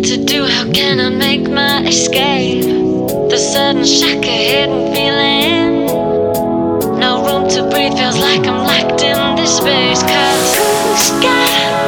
to do, how can I make my escape? The sudden shock, a hidden feeling. No room to breathe, feels like I'm locked in this space. Cause who's got